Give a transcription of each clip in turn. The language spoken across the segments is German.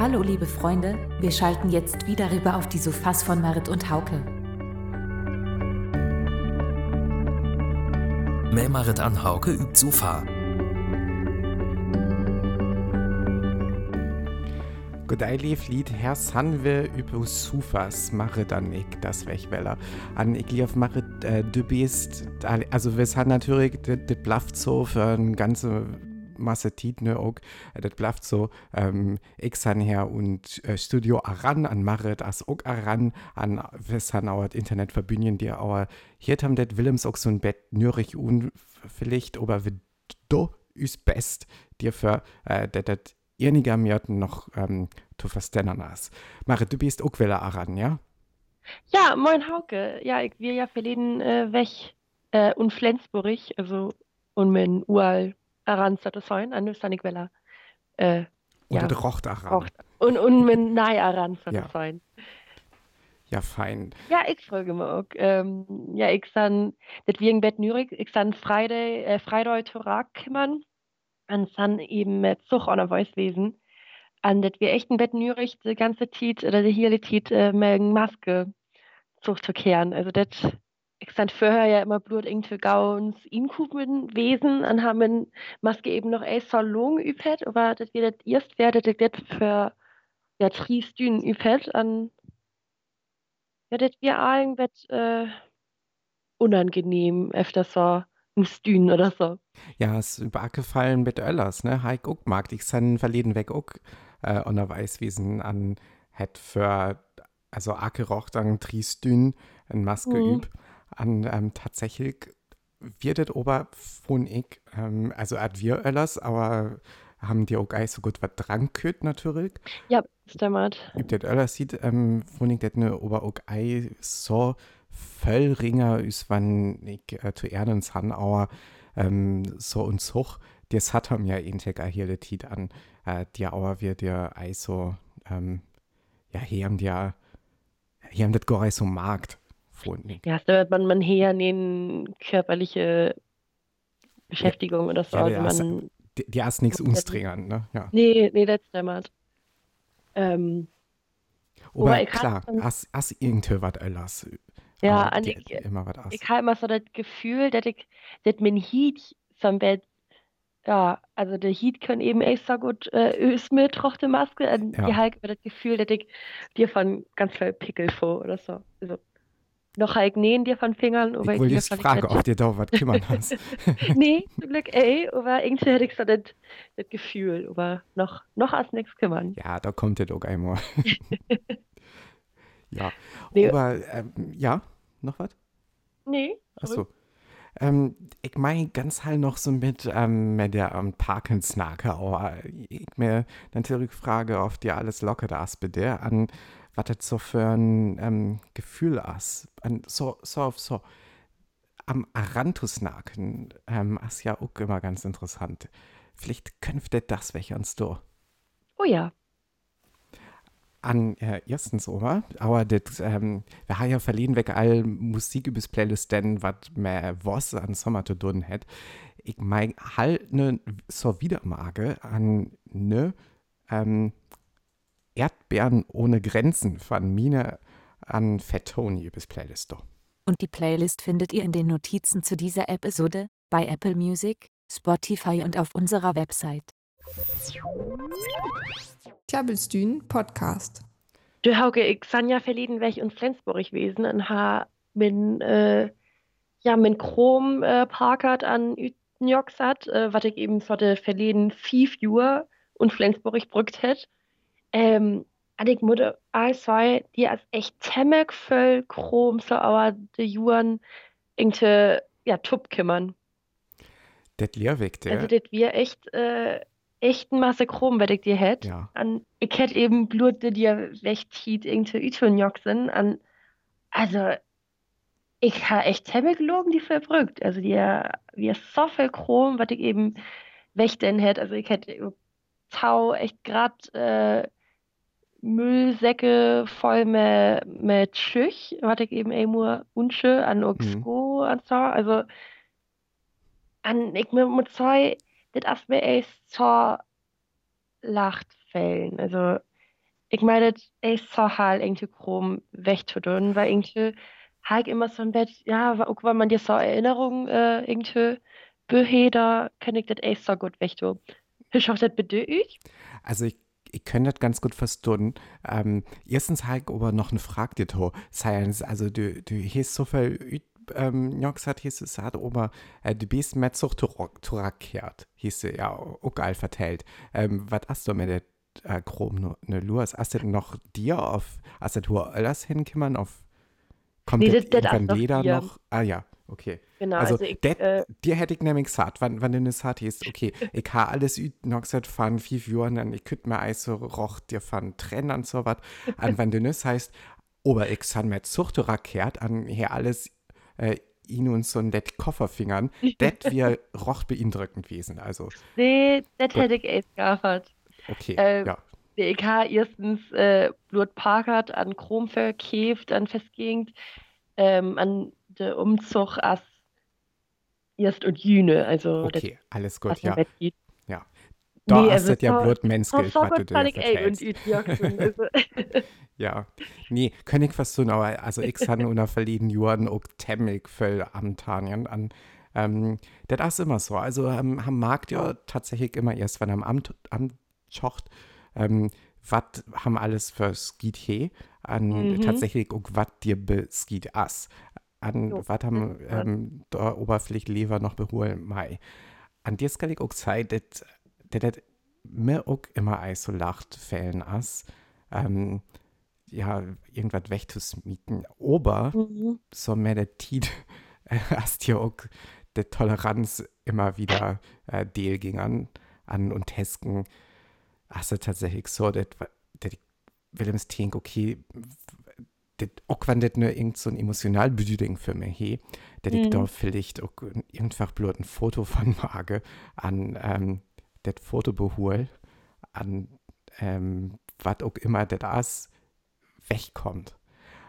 Hallo liebe Freunde, wir schalten jetzt wieder rüber auf die Sofas von Marit und Hauke. Mehr Marit an Hauke übt Sofa. Godei lief Lied Herr Sanwe über Sufas mache dann ich das Wegweller. An ich lief mache äh, du bist, also wir haben natürlich, das blafft so für eine ganze Masse Tiet, ne, auch, das blafft so, ähm, ich san her und äh, Studio Aran an Marit as auch Aran an han auch Internet verbünden, die auch hier haben das Willems auch so ein Bett nürig und vielleicht, aber wir do ist best dir für äh, das einiger mir noch ähm, zu verstehen hast. Marit, du bist auch wieder Aran, ja? Ja, moin Hauke. Ja, ich wir ja verleden äh, weg äh, und Flensburg, also und mein Ural Aran zu sein, an Sanik Wella. Äh, Oder ja. der Rocht Aran. Und, und mein Nei Aran zu ja. sein. Ja, fein. Ja, ich folge mir auch. Ähm, ja, ich san, das wir in Bett Nürnberg, ich san Freitag, äh, Freitag Torak kümmern, an san eben mit Zug an der Weißwesen an dat wir echten Bett Nürich de ganze Tiet oder de hier Tiet äh, megen Maske kehren also dat ich stand vorher ja immer blut irgendwie gauns inkuben Wesen an haben Maske eben noch e Salon üpet aber dat wir dat erst werdet dat für ja triestünen üpet an ja dat wir allen wett äh, unangenehm öfter so Stünen oder so. Ja, es ist übergefallen mit Öllers, ne? Heik auch mag ich san verleden weg auch äh, und er weiß, wie an hat für also Akeroch dann Triestün ein Maske mhm. üb an ähm, tatsächlich wird das ober von ich ähm, also hat wir Öllers aber haben die auch gar so gut was dran küt natürlich. Ja stimmt gibt das Öllers sieht ähm, von ich das ne ober auch so Völlringer ist wann ich äh, zu Erdens Hanauer ähm, so und so das hat er mir intek hier der Tit an. Äh, die Auer wird ja so ähm, ja hier haben die ja hier haben das gar so Markt gefunden. Ja, da wird man man her in körperliche Beschäftigung ja, oder so. Ja, also man, die, die erst nichts unstringern, ne? Ja. Nee, nee, das dämmert. Ähm, aber klar, hast, hast irgendwas alles. Ja, und ich, immer was ich habe immer so das Gefühl, dass ich, dass mein Hiet zum Bett ja, also der Heat kann eben echt so gut äh, Ös mit trochte Maske. Und ja. ich habe das Gefühl, dass ich dir von ganz viel Pickel vor oder so. Also, noch halt nähen dir von Fingern. Ich wollte jetzt fragen, ob dir da was kümmern hast. nee, zum Glück ey, aber irgendwie hätte ich so das, das Gefühl, aber noch, noch als nichts kümmern. Ja, da kommt es auch einmal. ja, nee. aber ähm, ja, noch was? Nee. Achso. Ähm, ich meine ganz halt noch so mit, ähm, mit der ähm, Parkensnake, aber ich mir natürlich frage, auf dir alles locker das bitte an, was das so für ein ähm, Gefühl ist. So, so, so. Am Aranthusnaken ähm, ist ja auch immer ganz interessant. Vielleicht könnte das welche uns du. Oh ja, an äh, erstens aber, aber das, ähm, wir haben ja verliehen weg all Musik übers Playlist, denn was mehr was an Sommer zu tun hat. Ich mein halt ne so Wiedermage an ne ähm, Erdbeeren ohne Grenzen von Mine an Fettoni übers Playlist. Und die Playlist findet ihr in den Notizen zu dieser Episode bei Apple Music, Spotify und auf unserer Website. Klabbelstühn Podcast. Du Hauke, ich san ja verleden welch in Flensburg gewesen und ha min äh, ja min Chrom äh, parkert an Utnjoxat, äh, was ich eben vor der verleden fünf Uhr und Flensburg brückt hätt. Ähm, an ich mutte all die als echt temmek voll Chrom so aber de Juren irgendwie ja tup kümmern. Det Lehrweg, der. Also das wir echt äh, echten Masse Chrom, wenn ich dir hätte. Ja. An, ich hätte eben Blut, die dir wegzieht, irgendwie Ütonjok sind. An, also, ich habe echt Temme gelogen, die verbrückt. Also, die, wie so viel Chrom, was ich eben wächten hätte. Also, ich hätte Tau echt gerade äh, Müllsäcke voll mit, mit Schüch, was ich eben immer unsche an Oxgo mhm. und so. Also, an, ich muss sagen, das ist mir echt so Lachtfällen. Also ich meine, das ist so halt irgendwie krumm wegzutun, weil irgendwie halt immer so ein Bett, ja, auch wenn man dir so Erinnerungen äh, irgendwie behält, kann ich das echt so gut wegtun. Ich hoffe, das bitte ich. Also ich, ich kann das ganz gut verstehen. Ähm, erstens halt aber noch eine Frage dir to. Science, also du, du hast so viel ähm, ja gesagt, hieß es hat aber äh, du bist mit so zurückgekehrt, hieß es ja auch geil vertellt. Ähm, was hast du mit der äh, Chrom ne, ne Lurs? Hast du noch dir auf, hast du alles hinkommen auf, kommt Nee, das das- das Leder noch? Ah ja, okay. Genau, Also, also ich, det, äh, dir hätte ich nämlich gesagt, wenn, wenn du hat, ist, okay, ich habe alles noch gesagt von fünf Jahren, und ich könnte mir also roch dir von trennen und so was. Und wenn du das heißt, aber ich san mit Zuchterer kehrt, an hier alles äh, ihn und so det Kofferfingern, det wir roch beeindruckend gewesen. Also, nee, das hätte ich echt gehabt. okay, Äh, ja. Der EK erstens äh, Blut Parkert an Chrom verkäft, an festgegend, ähm, an der Umzug als erst und Jüne, also Okay, alles was gut, ja. Ja. Da Nee, hast also du ja so- bloß So, Menschgeld, so was du dir. Also, Ja, nee, kann ich verstehen, aber also ich han unter verleden Jahren auch temmig viel am Tanien an. Ähm, das ist immer so. Also ähm, am Markt ja tatsächlich immer erst, wenn am Amt, Amt schocht, ähm, was haben alles für Skit he, an Mhm. tatsächlich auch was dir be Skit as. An Jo, was haben ähm, da Oberfläche Lever noch beholen mei. An dir kann ich auch sagen, dass das mir auch immer ei so lacht fällen as. Ähm, ja, irgendwas wegzusmieten. Aber mhm. so mehr der Tid hast ja auch der Toleranz immer wieder äh, Deal ging an, an und Tesken. Hast du tatsächlich so, dass Willems denk, okay, das, auch wenn das nur irgend so ein emotional Bedürfnis für mich he, dass ich Mhm. da vielleicht auch einfach bloß ein Foto von Mage an ähm, das Foto behol, an ähm, was auch immer das wegkommt.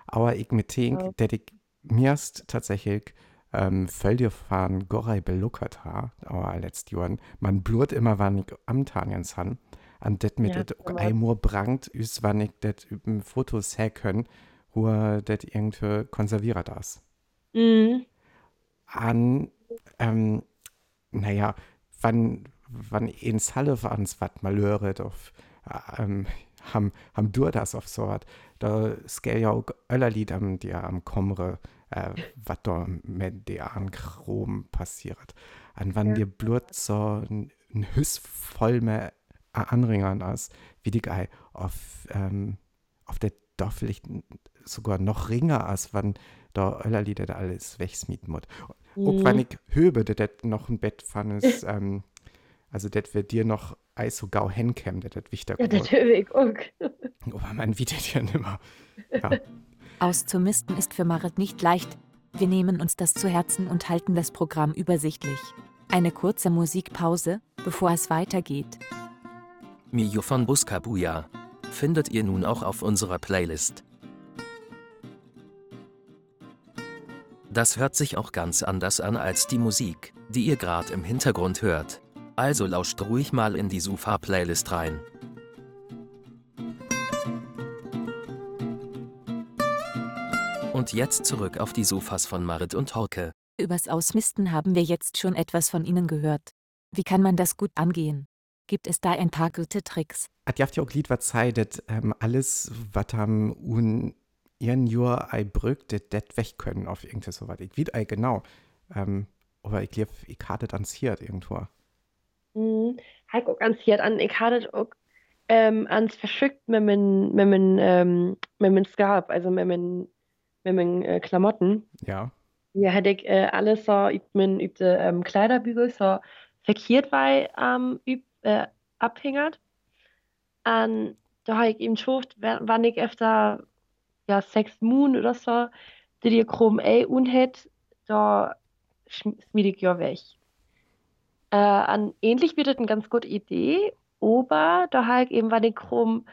Aber ich mir denk, Ja. dass ich mirst tatsächlich ähm, Völder fahren Gorei beluckert ha, aber letztes Jahr, man blut immer, wann ich am Tangens han, an det mit Ja, det auch einmal brangt, ist, wann ich das Fotos her können, wo das irgendwie konserviert das. Mhm. An, ähm, naja, wann, wann ins Halle ans wat mal höret auf, ähm, ham, ham du das auf so wat, da skell ja auch öller Lied am, die am Komre, äh, wat da mit der an Chrom passiert. An wann Ja. dir blut so ein, ein Hüss voll mehr anringern als, wie die Gei auf, ähm, auf der vielleicht sogar noch ringer als wann da öller Lieder da alles wegsmieten muss. Auch wenn Mhm. ich höbe, dass das noch ein Bett fand, ist, ähm, also das wird dir noch Eis so gau hinkämmen, das ist wichtig. Ja, das höre ich auch. Aber man wiedet ja nimmer. Ja. Auszumisten ist für Marit nicht leicht. Wir nehmen uns das zu Herzen und halten das Programm übersichtlich. Eine kurze Musikpause, bevor es weitergeht. Mio von Buskabuja findet ihr nun auch auf unserer Playlist. Das hört sich auch ganz anders an als die Musik, die ihr gerade im Hintergrund hört. Also lauscht ruhig mal in die Sufa-Playlist rein. Und jetzt zurück auf die Sofas von Marit und Horke. Übers Ausmisten haben wir jetzt schon etwas von Ihnen gehört. Wie kann man das gut angehen? Gibt es da ein paar gute Tricks? Hat ja auch Lied was Zeit, dass ähm, alles, was am un ihren Jahr ei brück, das det weg können auf irgendwas so was. Ich weet ei genau. Ähm, aber ich glaube, ich hatte dann hier irgendwo. Mhm. Halt auch ganz hier an, ich hatte auch ähm, ans verschickt mit meinen mit meinen ähm, mit meinen Scarf, also mit meinen mit meinen äh, Klamotten. Ja. Ja, hätte ich äh, alles so üb mein ähm, Kleiderbügel so verkehrt bei ähm, üb äh, abhängert. Und da habe ich eben geschaut, wa- wann ich öfter ja sechs Moon oder so, die dir chrom ey und hätt, da schm- schmied ich ja weg. Äh, an ähnlich wird das eine ganz gute Idee, aber da ich eben, wann ich chrom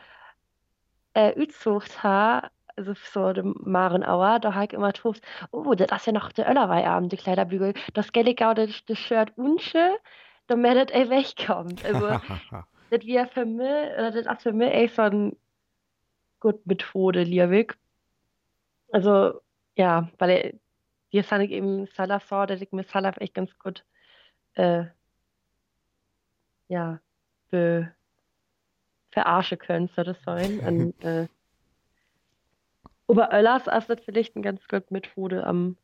äh, utsucht ha, also so dem Marenauer, da ich immer gedacht, oh, das ist ja noch der Öllerweihabend, die Kleiderbügel. Das auch das, das Shirt unsche, damit das ey wegkommt. Also, das wäre für mich, oder das ist für mich echt so ein gut Methode, Liebig. Also, ja, weil er, die fand ich eben Salaf der ich mir Salaf echt ganz gut, äh, ja, be, verarschen können, soll das sein. Und, äh, aber Öllers ist vielleicht ein ganz gut Methode am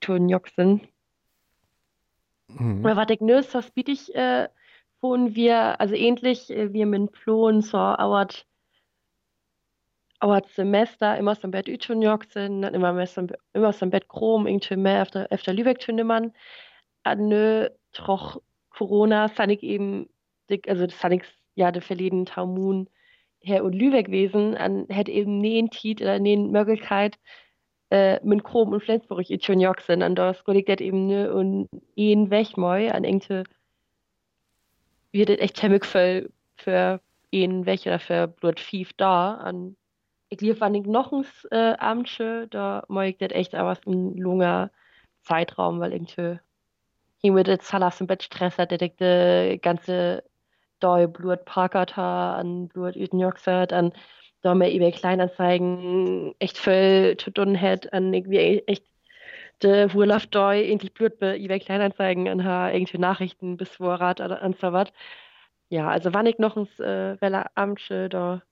Ton Joxen. Mhm. Aber was ich nös, was biete ich, äh, von wir, also ähnlich äh, wie mit Plon, so, auert, auert Semester immer so ein Bett Uton Joxen, immer, so, immer so ein Bett Chrom, irgendwie mehr efter, efter Lübeck tünde man. An nö, troch Corona, sanik eben, also das ja der verleden Taumun her und Lübeck gewesen, an hätte eben neen Tiet oder neen Möglichkeit, äh, mit Chrom und Flensburg schon joxen, an das Kolleg det eben ne und een weg moi, an engte wird echt hemmig voll für een weg oder für Blut fief da, an ich lief an den Knochens äh, Amtsche, da moi ich das echt aber ein langer Zeitraum, weil irgendwie hier mit der Salas im Bett Stress hat, der ganze da Blut parkert an Blut Üten Joxert, an da mir eBay Kleinanzeigen echt voll zu tun hat, an irgendwie echt de Wurlauf da endlich Blut bei eBay Kleinanzeigen an ha irgendwie Nachrichten bis Vorrat an so was. Ja, also wann ich noch ins äh, Welle Amtsche da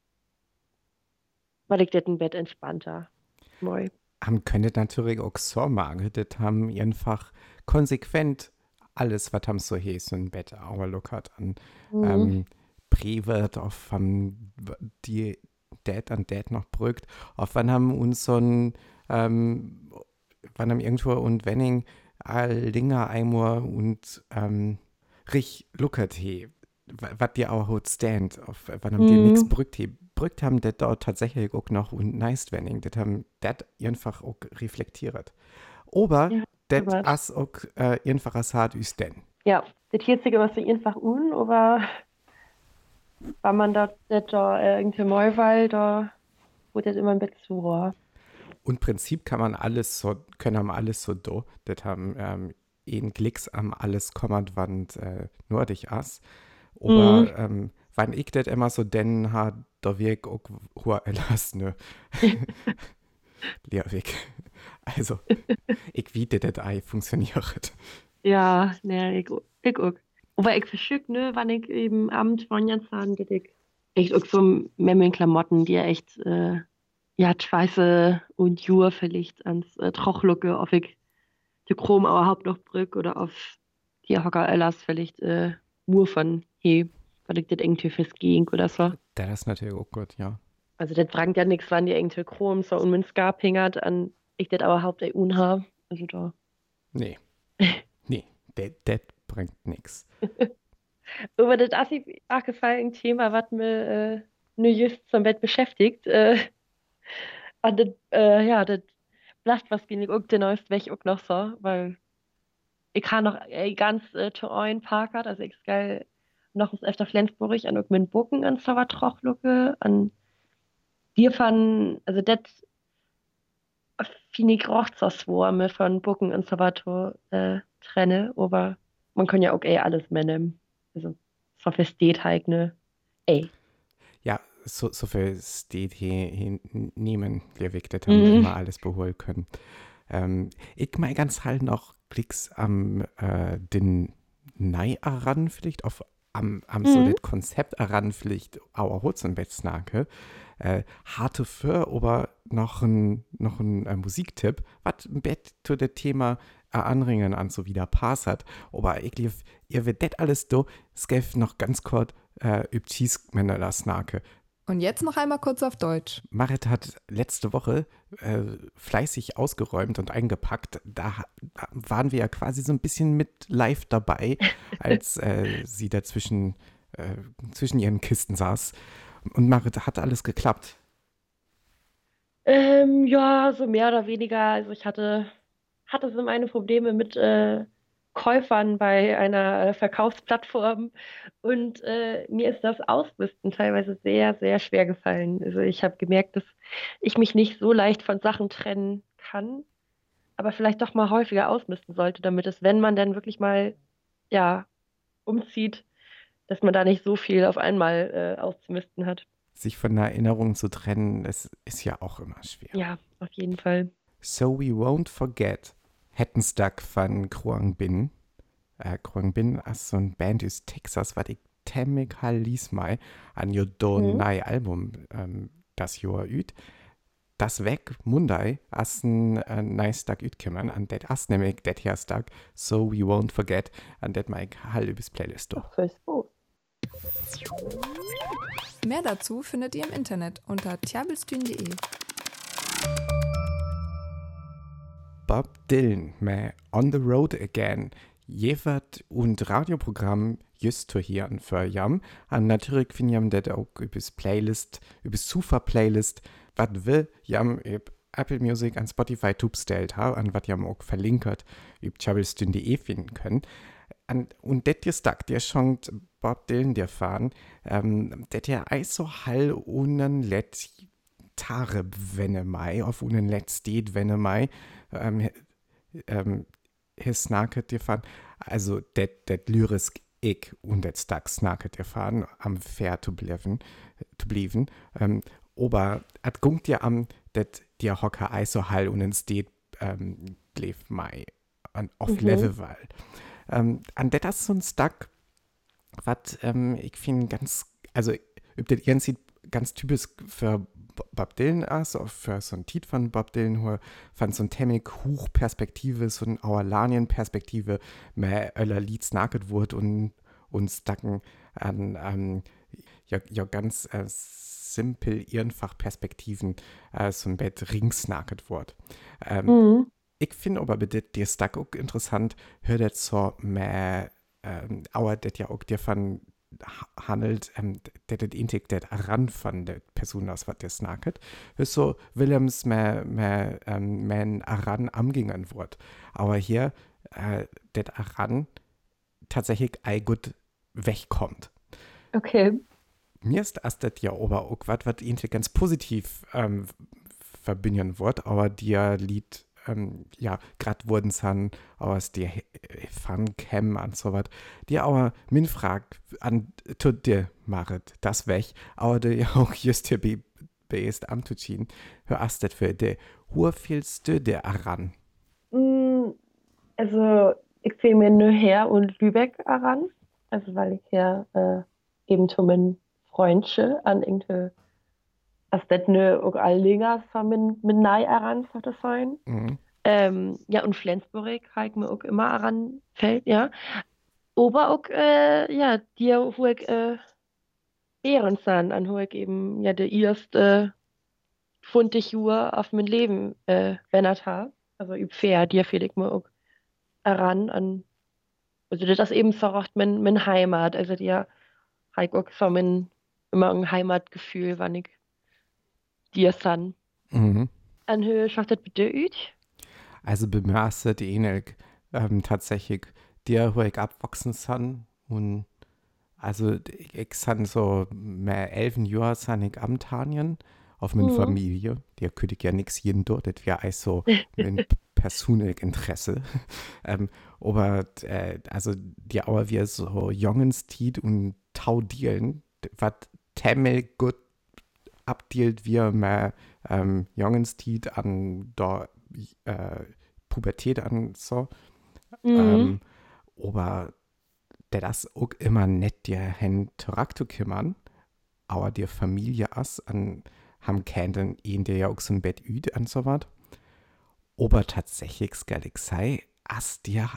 weil ich das ein Bett entspannter. Moi. Haben könntet natürlich auch so machen, das haben einfach konsequent alles, was haben so so ein Bett lockert an mhm. ähm, Privat, auf um, die Dad an Dad noch brückt, auf wann haben uns so ein, ähm, wann haben irgendwo und Wenning all Dinger einmal und ähm, rich lockert he, was dir auch hot stand, auf wann haben mhm. dir nichts brückt he, brückt haben das dort tatsächlich auch noch und nice Wenning, das haben das einfach auch reflektiert. Aber ja det as auch äh, einfach as hart ist denn. Ja, das jetzige was so einfach un, aber wenn man da, da äh, irgendwie mal weil, da wird das immer ein bisschen zu roh. Und Prinzip kann man alles so, können wir alles so do, das haben ähm, in Klicks am alles kommand wand äh, nordig as. Aber mhm. ähm, wann ich das immer so denn hat, da wirk auch hoher Erlass, ne? Lehrweg. Also, ich wie das Ei funktioniert. Ja, ne, ich, ich auch. Aber ich verschück, ne, wann ich eben abends von jetzt an ich echt auch so Memmeln Klamotten, die echt, äh, ja, Schweiße und Jur vielleicht ans äh, Trochlucke, auf ich die Chrom überhaupt noch brück oder auf die Hocker Ellas vielleicht äh, nur von he, weil ich das irgendwie fürs ging oder so. Das ist natürlich auch gut, ja. Also das bringt ja nichts, wann die irgendwie Chrom so und mit Ska pingert an ich das aber haupt EU habe. Also da. Nee. nee, das bringt nichts. Aber das ist auch gefallen ein Thema, was mir äh, nur just zum Bett beschäftigt. Äh, und das, äh, ja, das bleibt was gegen auch den neuesten weg auch noch so, weil ich kann noch äh, ganz äh, zu Parkert, also ich geil noch aus öfter Flensburg an mit Bucken an Sauertrochlucke an wir fanden, also das finde ich Rochzerswurme von Bucken und Salvatore äh, trenne, aber man kann ja auch eh alles mehr nehmen. Also, so versteht halt, ne? Ey. Ja, so, so versteht hier niemand, der Weg, das haben mhm. immer alles beholen können. Ähm, ich mal ganz halt noch Klicks am äh, den Nei ran vielleicht auf am, am mhm. so das Konzept ran vielleicht auch Hutzenbetznake äh, harte für, aber noch ein, noch ein äh, Musiktipp, was im Bett zu dem Thema äh, anringen an so wieder Pass hat. Aber ich glaube, ihr wird das alles do, gibt noch ganz kurz äh, üb Cheese-Männer das Nake. Und jetzt noch einmal kurz auf Deutsch. Marit hat letzte Woche äh, fleißig ausgeräumt und eingepackt. Da, da, waren wir ja quasi so ein bisschen mit live dabei, als äh, sie dazwischen äh, zwischen ihren Kisten saß. Und Marit, hat alles geklappt? Ähm, ja, so mehr oder weniger. Also ich hatte, hatte so meine Probleme mit äh, Käufern bei einer äh, Verkaufsplattform und äh, mir ist das Ausmisten teilweise sehr, sehr schwer gefallen. Also ich habe gemerkt, dass ich mich nicht so leicht von Sachen trennen kann, aber vielleicht doch mal häufiger ausmisten sollte, damit es, wenn man dann wirklich mal ja umzieht, dass man da nicht so viel auf einmal äh, auszumisten hat. sich von einer Erinnerung zu trennen, das ist ja auch immer schwer. Ja, auf jeden Fall. So We Won't Forget hätten Stuck von Kruang Bin. Äh, Kruang Bin ist so ein Band aus Texas, was ich temmig mal an jo do Mhm. Album ähm, das Jahr üt. Das weg Mundai as ein äh, nice Stuck üt kümmern an det as nämlich det hier Stuck So We Won't Forget an det mal hall übers Playlist. Ach. Mehr dazu findet ihr im Internet unter tjabelstühn.de. Bob Dylan mit On the Road Again. Jewert und Radioprogramm just zu hören für jam. Und natürlich finden jam das auch übers Playlist, übers Sufa-Playlist, was will jam Apple Music an Spotify tubstellt ha, an was jam auch verlinkert, über chabelstün.de finden können. An, und det hier stuck, der schonkt Bob Dylan der fahren, ähm, der eis so hall unen let Tare, wenn er mai, auf unen let steht, wenn er mai, ähm, ähm, his snacket dir fahren. Also, det, det lyrisk ich und det stark snacket dir fahren, am fair to bleiben, to bleiben. Ähm, aber at gungt ja am, det dir hocker ei so hall und steht, ähm, bleib mai, an auf Mhm. Level weil. Ähm, an det das so ein Stuck, was ähm, ich finde ganz, also, üb det irgendwie ganz typisch für Bob Dylan ist, für so ein Titel von Bob Dylan, wo von so ein Temmig Hochperspektive, so ein Auerlanien-Perspektive, mehr öller Lieds nacket wird und und stacken an, an ja, ja ganz äh, simpel einfach Perspektiven äh, so ein Bett rings nacket wird. Ähm, Mhm. ich finde aber bitte dir Stuck auch interessant, hört jetzt so mehr, ähm, aber das ja auch davon ha- handelt, ähm, der intik der ran von der Person aus, was der snacket, ist so Willems mehr, mehr, ähm, mehr aran amgingen wird. Aber hier, äh, der aran tatsächlich ei gut wegkommt. Okay. Mir ist das ja aber auch was, was ganz positiv ähm, verbinden wird, aber dir Lied, ähm, ja, grad wurden es dann aus der Fun-Cam und so was, die aber min fragt an tut dir Marit, das weg, aber ja auch just be beest am ziehen, hör das für de, wo fühlst du dir ran? Mm, Also, ich sehe mir nur her und Lübeck heran. Also, weil ich ja äh, eben zu meinen Freundchen an als das ne auch Allinger so mit, mit Nei heran sollte sein. Mhm. Ähm, ja, und Flensburg habe ich mir auch immer fällt, ja. Aber auch, äh, ja, dir, ich, äh, Ehren sind, an ich eben, ja, der erste, äh, 20 Jahre auf mein Leben, äh, wendet habe. Also, üb fair, dir fehl ich mir auch heran an, also, das ist eben so recht mein, mein Heimat. Also, dir, habe ich auch so mein, immer ein Heimatgefühl, wann ich dir san. Mhm. An Höhe schafft das bitte üt. Also bemerkt ähnlich ähm, tatsächlich dir, wo ich abwachsen san und also ich, ich san so mehr elfen Jahre san ich am Tanien auf meine Mhm. Familie. Der könnte ich ja nix jeden dort, das wäre eigentlich so mein persönliches Interesse. ähm, aber äh, also die aber wir so Jongens Tiet und Taudielen, was Temmel gut abdealt wir mehr ähm, Jongens Tiet an da äh, Pubertät an so. Mhm. Ähm, aber der das auch immer nett dir hen zu kümmern, aber die Familie as an haben kennen ihn der ja auch so ein Bett üd und so was. Aber tatsächlich sei, as dir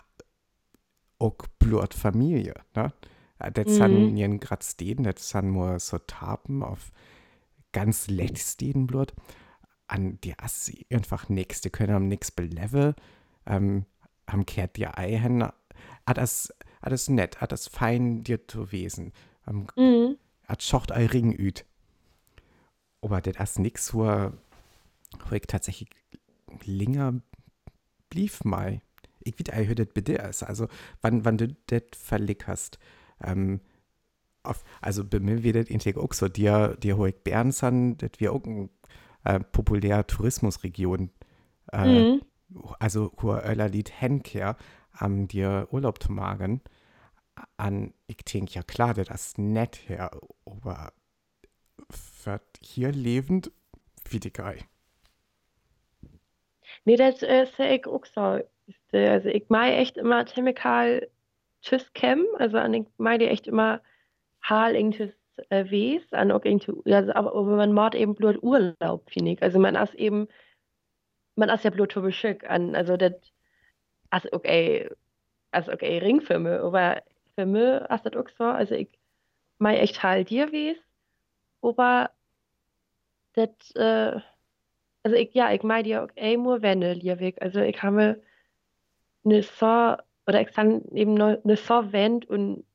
auch blut Familie, ne? Äh, Das Mhm. sind jen grad stehen, das sind nur so Tapen auf ganz lett stehen blut. An die as einfach nix, die können am nix beleven, ähm, haben kehrt dir Ei hin, hat das, hat das nett, hat das fein dir zu wesen, ähm, Mhm. hat schocht ei Ring üt. Aber das ist nix, wo, wo ich tatsächlich länger blieb mal. Ich weiß ei, das bitte ist. Also, wann, wann du das verlegt hast, ähm, also bei mir wird das irgendwie auch so, dir, dir wo ich Bern san, das wir auch eine äh, populäre Tourismusregion. Äh, Mhm. also hoher Öller Lied Henker am dir Urlaub zu machen, an ich denke ja klar, das ist nett her, aber wird hier lebend wie die Gei. Nee, das äh, sehe ich auch so. Ist, Also ich meine echt immer chemical tschüss chem, also an ich meine echt immer Hal irgendwas äh, Wes, an irgendwie, ja, aber aber man macht eben Blut Urlaub, finde ich. Also man ist eben, man ist ja Blut total schick an, also das, also okay, also okay, Ringfilme, aber für mich ist das auch so, also ich meine echt Hal dir Wes, aber das, äh, also ich, ja, ich meine dir auch ey, nur Wände, Liebig. Also ich habe eine so, oder ich kann eben eine so Wand und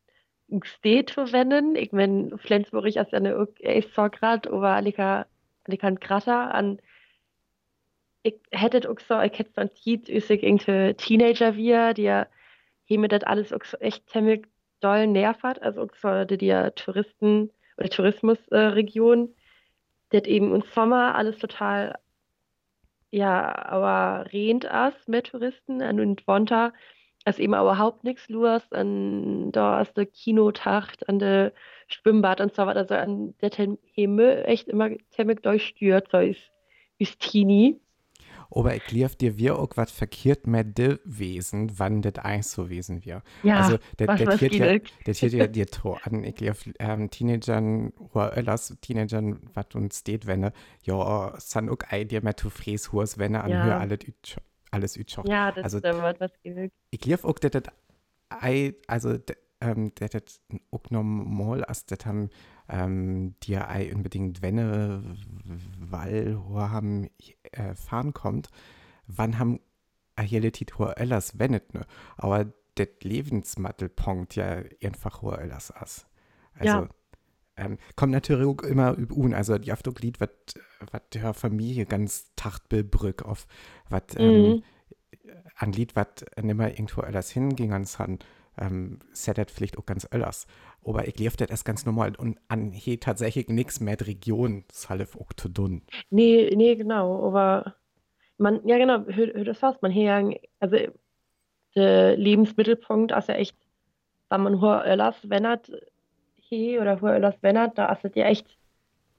steht verwenden. Ich meine, Flensburg ist ja eine so grad, aber Alika, Krater an, ich hätte auch so, ich hätte ein Tiet, ist ich irgendwie Teenager wir, die hier mir das alles auch so echt ziemlich doll nervt. Also auch so die, die Touristen oder Tourismusregion, äh, das eben im Sommer alles total ja, aber rent as mit Touristen und Wonta ist eben überhaupt nichts los an da ist der Kinotacht an der Schwimmbad und so weiter also an der Himmel echt immer ziemlich durchstört so ist ist Teenie Aber ich glaube, dir wir auch was verkehrt mit de Wesen, wann das eigentlich so Wesen wir. ja Also, das hier ja, das hier ja dir Tor an. Ich glaube, ähm, Teenagern oder öllers Teenagern, was uns steht, wenn er, ja, san auch ein dir mit zu hurs, wenn er an Ja. alles alles ütschocht. ja das Also, stimmt was geht ich glaube auch, dass das also, ähm, dass das auch normal ist, das haben ähm, die ei unbedingt, wenn er, weil haben äh, fahren kommt, wann haben a hier letit hohe Ellers wennet, ne? Aber das Lebensmittelpunkt ja einfach hohe Ellers ist. Also, Ja. Ähm, kommt natürlich auch immer üb un. Also, die Lied wird, wat der Familie ganz tacht bebrück auf, was, ähm, Mhm. an Lied, was nimmer irgendwo alles hinging, ans han, ähm, settet vielleicht auch ganz öllers. Aber ich lief das ganz normal und an hier tatsächlich nichts mit Region, salif auch zu dun. nee nee genau aber man ja genau hör, das was man hier also der Lebensmittelpunkt ja echt wenn man hoher Öllers wennert he oder hoher Öllers wennert da es ja echt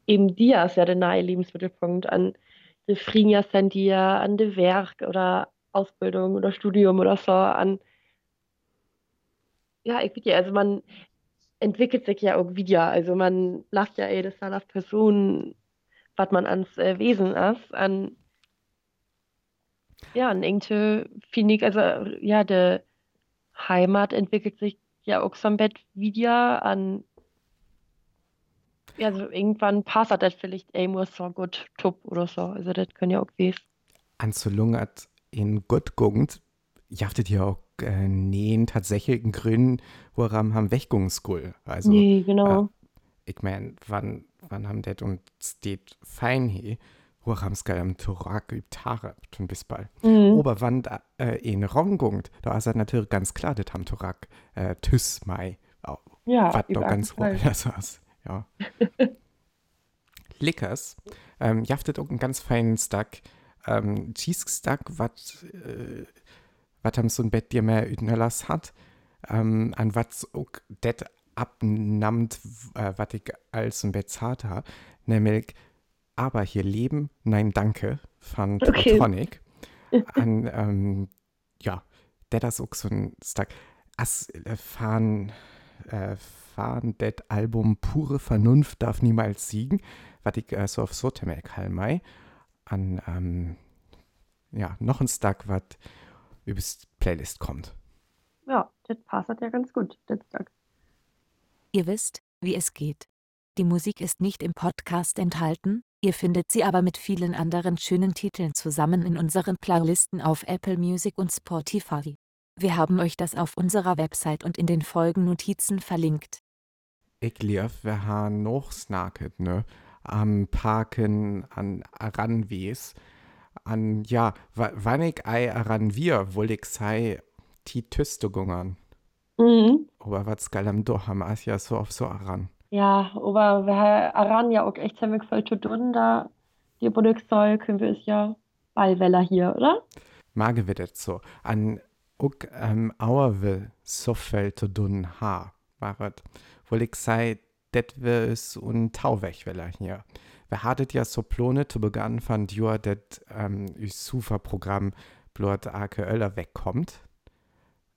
eben dir ist ja der nahe Lebensmittelpunkt an de Frinia sind dir an de Werk oder Ausbildung oder Studium oder so an ja ich ja also man entwickelt sich ja auch wieder. Also man lacht ja ey das ist auf Person was man ans äh, Wesen ist an ja an irgendwie finde ich also ja de Heimat entwickelt sich ja auch so ein Bett wieder an ja also irgendwann passt das vielleicht ey muss so gut top oder so also das können ja auch wesen An zu lungert in Gottgugend, jaftet ja auch äh, nähen tatsächlichen Gründen, woran haben Wächgungsgull. Also, nee genau ich mein, wann, wann haben det und steht fein hier, woran es am Turak übt schon bis bald. mhm. Oberwand äh, in Rongungt, da ist natürlich ganz klar, das haben Turak äh, Tüss Mai, ja was doch ganz wohl das ist. Ja. Lickers, ähm, jaftet auch einen ganz feinen Stack, ähm, Cheese-Stack, was äh, am so ein Bett dir mehr Ütnerlass hat, ähm, an was auch det abnimmt, äh, was ich als ein Bett zart habe, nämlich aber hier leben, nein, danke, von Okay. Tonic. An, ähm, ja, der das auch so ein Stack. As äh, fahren, äh, fahren det Album Pure Vernunft darf niemals siegen, was ich äh, so auf so temek Mai an, ähm, ja, noch ein Stack, was übers Playlist kommt. ja das passt ja ganz gut das Tag. Ihr wisst, wie es geht. Die Musik ist nicht im Podcast enthalten, ihr findet sie aber mit vielen anderen schönen Titeln zusammen in unseren Playlisten auf Apple Music und Spotify. Wir haben euch das auf unserer Website und in den Folgennotizen verlinkt. Ich lief, wir haben noch snacket, ne? Am Parken, an Aranwees, an, ja, wa- wann ich ei aran wir, wohl ich sei, die Tüstegungern. Mhm. Aber was geil am do haben, ist ja so auf so aran. Ja, aber wir haben Aran ja auch echt ziemlich voll zu tun, da die Produktion können wir es ja Ballweller hier, oder? Mage wird jetzt so. An, ook, ähm, Auerwe so viel zu tun ha, waret. Wohl ich sei, das wir so ein Tauwegweller hier. Wir hatten ja so Pläne zu Beginn von Jahr, dass ähm, das Sufa-Programm blot Ake Öller wegkommt.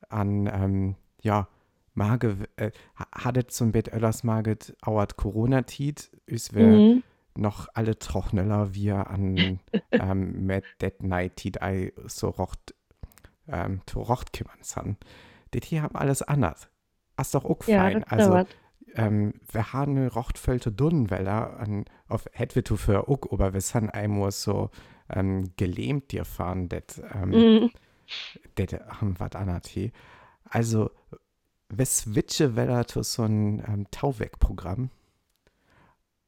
An, ähm, ja, Mage, äh, hattet zum Bett Öllers Maget auert Corona-Tit, ist wir Mhm. noch alle Trochneller wir an ähm, mit Dead Night Tit ei so rocht, ähm, zu rocht kümmern san. Das hier haben alles anders. Ist doch auch Ja, fein. das also, ähm, wir haben eine rochtfällte Dunnenweller an, auf Hedwitu für auch, aber wir sind einmal so ähm, gelähmt dir fahren, das ähm, Mhm. das haben was anderes hier. Also, was witsche Weller zu so ein ähm, Tauweg-Programm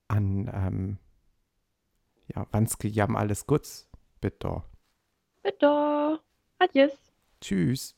an, ähm, ja, Wanske jam alles Guts, bitte. Bitte. Adios. Tschüss.